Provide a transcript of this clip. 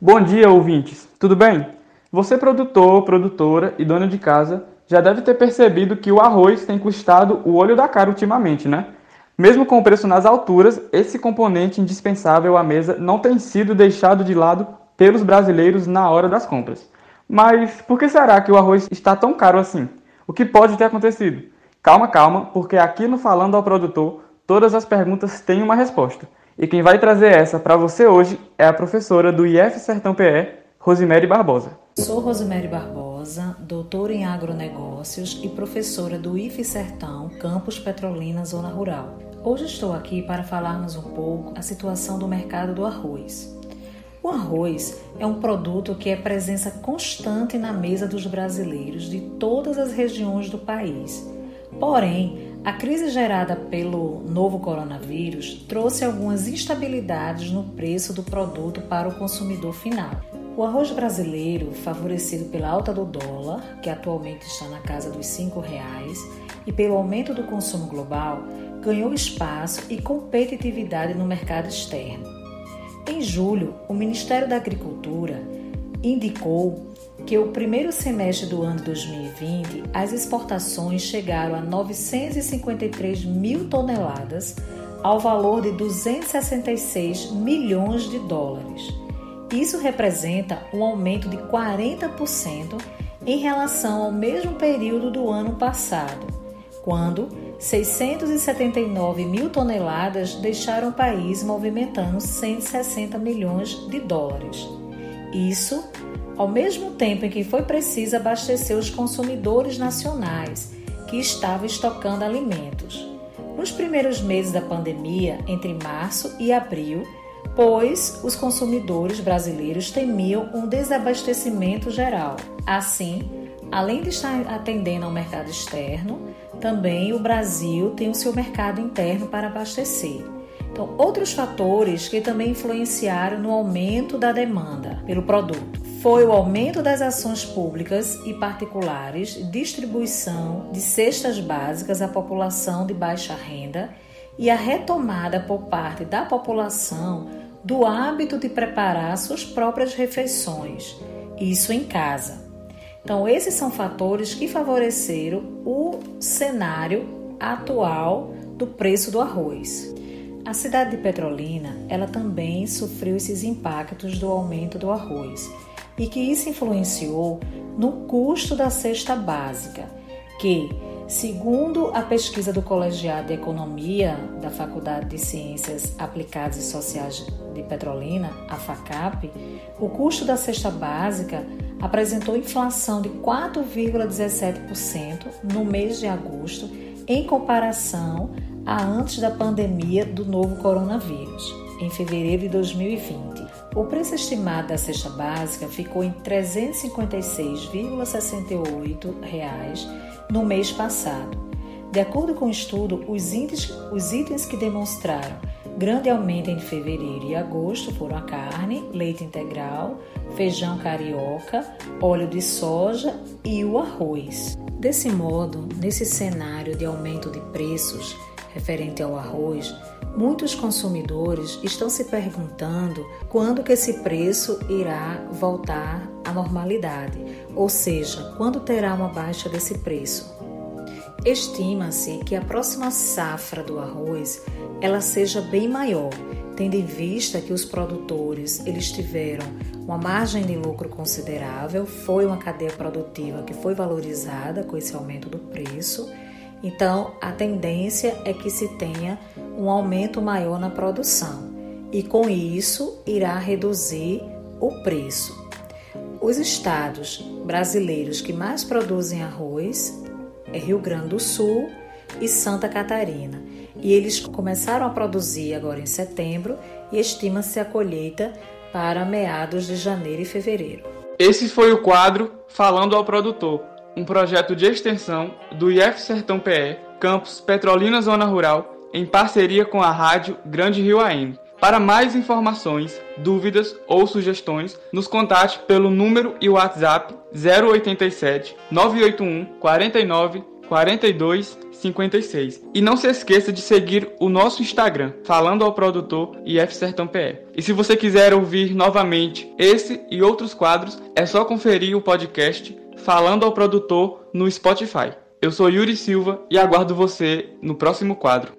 Bom dia, ouvintes. Tudo bem? Você, produtor, produtora e dono de casa, já deve ter percebido que o arroz tem custado o olho da cara ultimamente, né? Mesmo com o preço nas alturas, esse componente indispensável à mesa não tem sido deixado de lado pelos brasileiros na hora das compras. Mas por que será que o arroz está tão caro assim? O que pode ter acontecido? Calma, calma, porque aqui no Falando ao Produtor, todas as perguntas têm uma resposta. E quem vai trazer essa para você hoje é a professora do IF Sertão PE, Rosemary Barbosa. Sou Rosemary Barbosa, doutora em agronegócios e professora do IF Sertão, Campus Petrolina, Zona Rural. Hoje estou aqui para falarmos um pouco a situação do mercado do arroz. O arroz é um produto que é presença constante na mesa dos brasileiros de todas as regiões do país. Porém, a crise gerada pelo novo coronavírus trouxe algumas instabilidades no preço do produto para o consumidor final. O arroz brasileiro, favorecido pela alta do dólar, que atualmente está na casa dos R$ reais, e pelo aumento do consumo global, ganhou espaço e competitividade no mercado externo. Em julho, o Ministério da Agricultura indicou que o primeiro semestre do ano 2020 as exportações chegaram a 953 mil toneladas, ao valor de 266 milhões de dólares. Isso representa um aumento de 40% em relação ao mesmo período do ano passado, quando 679 mil toneladas deixaram o país movimentando 160 milhões de dólares. Isso ao mesmo tempo em que foi preciso abastecer os consumidores nacionais que estavam estocando alimentos. Nos primeiros meses da pandemia, entre março e abril, pois os consumidores brasileiros temiam um desabastecimento geral. Assim, além de estar atendendo ao mercado externo, também o Brasil tem o seu mercado interno para abastecer. Então, outros fatores que também influenciaram no aumento da demanda pelo produto foi o aumento das ações públicas e particulares, distribuição de cestas básicas à população de baixa renda e a retomada por parte da população do hábito de preparar suas próprias refeições, isso em casa. Então, esses são fatores que favoreceram o cenário atual do preço do arroz. A cidade de Petrolina, ela também sofreu esses impactos do aumento do arroz e que isso influenciou no custo da cesta básica, que, segundo a pesquisa do Colegiado de Economia da Faculdade de Ciências Aplicadas e Sociais de Petrolina, a FACAP, o custo da cesta básica apresentou inflação de 4,17% no mês de agosto, em comparação a antes da pandemia do novo coronavírus, em fevereiro de 2020. O preço estimado da cesta básica ficou em R$ 356,68 no mês passado. De acordo com o estudo, os os itens que demonstraram Grande aumento em fevereiro e agosto foram a carne, leite integral, feijão carioca, óleo de soja e o arroz. Desse modo, nesse cenário de aumento de preços referente ao arroz, muitos consumidores estão se perguntando quando que esse preço irá voltar à normalidade, ou seja, quando terá uma baixa desse preço. Estima-se que a próxima safra do arroz ela seja bem maior, tendo em vista que os produtores eles tiveram uma margem de lucro considerável, foi uma cadeia produtiva que foi valorizada com esse aumento do preço. Então, a tendência é que se tenha um aumento maior na produção e com isso irá reduzir o preço. Os estados brasileiros que mais produzem arroz é Rio Grande do Sul e Santa Catarina. E eles começaram a produzir agora em setembro e estima-se a colheita para meados de janeiro e fevereiro. Esse foi o quadro Falando ao Produtor, um projeto de extensão do IF Sertão PE, campus Petrolina Zona Rural, em parceria com a rádio Grande Rio AM. Para mais informações, dúvidas ou sugestões, nos contate pelo número e WhatsApp 087 981 49 42 56. E não se esqueça de seguir o nosso Instagram, Falando ao Produtor e F Sertão PE. E se você quiser ouvir novamente esse e outros quadros, é só conferir o podcast Falando ao Produtor no Spotify. Eu sou Yuri Silva e aguardo você no próximo quadro.